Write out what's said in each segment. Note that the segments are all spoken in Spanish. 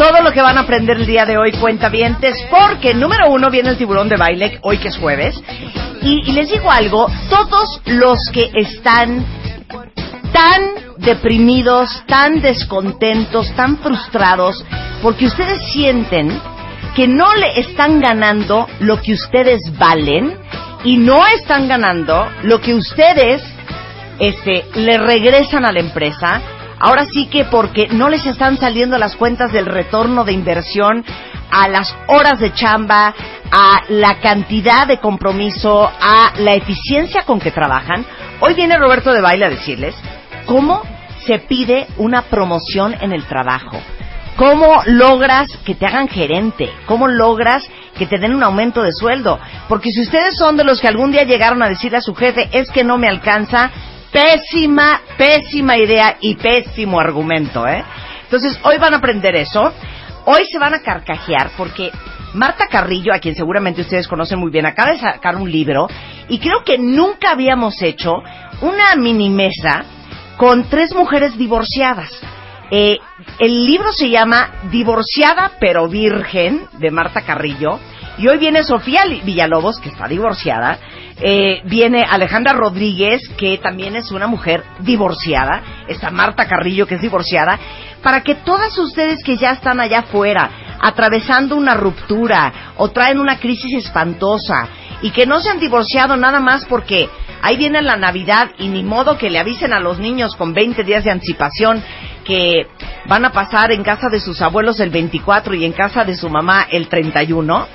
Todo lo que van a aprender el día de hoy, cuentavientes, porque número uno viene el tiburón de baile, hoy que es jueves, y, les digo algo, todos los que están tan deprimidos, tan descontentos, tan frustrados, porque ustedes sienten que no le están ganando lo que ustedes valen y no están ganando lo que ustedes este, le regresan a la empresa, Ahora sí que porque no les están saliendo las cuentas del retorno de inversión a las horas de chamba, a la cantidad de compromiso, a la eficiencia con que trabajan. Hoy viene Roberto de Baile a decirles cómo se pide una promoción en el trabajo. ¿Cómo logras que te hagan gerente? ¿Cómo logras que te den un aumento de sueldo? Porque si ustedes son de los que algún día llegaron a decirle a su jefe, es que no me alcanza, Pésima, pésima idea y pésimo argumento, ¿eh? Entonces, hoy van a aprender eso. Hoy se van a carcajear porque Marta Carrillo, a quien seguramente ustedes conocen muy bien, acaba de sacar un libro y creo que nunca habíamos hecho una mini mesa con tres mujeres divorciadas. Eh, el libro se llama Divorciada pero Virgen de Marta Carrillo y hoy viene Sofía Villalobos, que está divorciada, eh, viene Alejandra Rodríguez, que también es una mujer divorciada, está Marta Carrillo, que es divorciada, para que todas ustedes que ya están allá afuera, atravesando una ruptura o traen una crisis espantosa y que no se han divorciado nada más porque ahí viene la Navidad y ni modo que le avisen a los niños con 20 días de anticipación que van a pasar en casa de sus abuelos el 24 y en casa de su mamá el 31,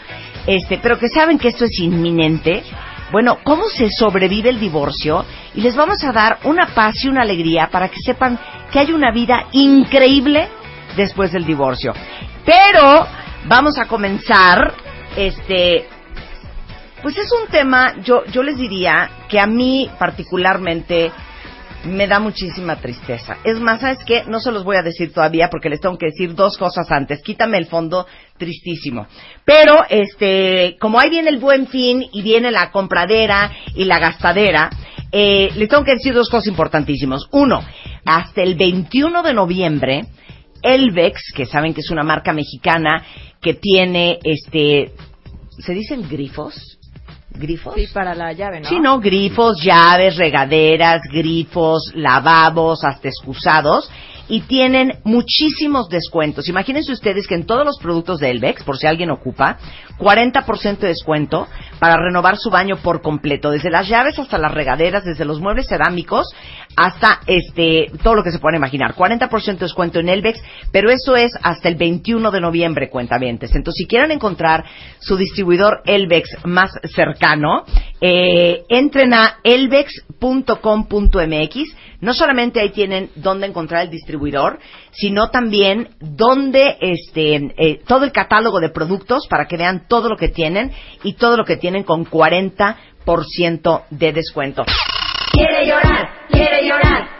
este, pero que saben que esto es inminente, bueno, ¿cómo se sobrevive el divorcio? Y les vamos a dar una paz y una alegría para que sepan que hay una vida increíble después del divorcio. Pero vamos a comenzar, este, pues es un tema, yo, yo les diría que a mí particularmente me da muchísima tristeza. Es más, ¿sabes qué? No se los voy a decir todavía porque les tengo que decir dos cosas antes. Quítame el fondo tristísimo. Pero, este, como ahí viene el buen fin y viene la compradera y la gastadera, eh, les tengo que decir dos cosas importantísimas. Uno, hasta el 21 de noviembre, Elvex, que saben que es una marca mexicana que tiene, este, ¿se dicen grifos? Grifos. Sí, para la llave, ¿no? Sí, no, grifos, llaves, regaderas, grifos, lavabos, hasta excusados. Y tienen muchísimos descuentos. Imagínense ustedes que en todos los productos de Elvex, por si alguien ocupa, 40% de descuento para renovar su baño por completo, desde las llaves hasta las regaderas, desde los muebles cerámicos hasta este todo lo que se puede imaginar. 40% de descuento en Elvex, pero eso es hasta el 21 de noviembre, cuentavientes. Entonces, si quieren encontrar su distribuidor Elvex más cercano, eh, entren a elvex.com.mx no solamente ahí tienen dónde encontrar el distribuidor, sino también dónde este, eh, todo el catálogo de productos para que vean todo lo que tienen y todo lo que tienen con 40% de descuento. Quiere llorar, quiere llorar,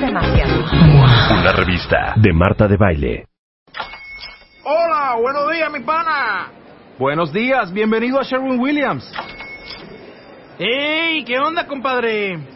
demasiado. Una revista de Marta de Baile. Hola, buenos días, mi pana. Buenos días, bienvenido a Sherwin Williams. ¡Ey! ¿Qué onda, compadre?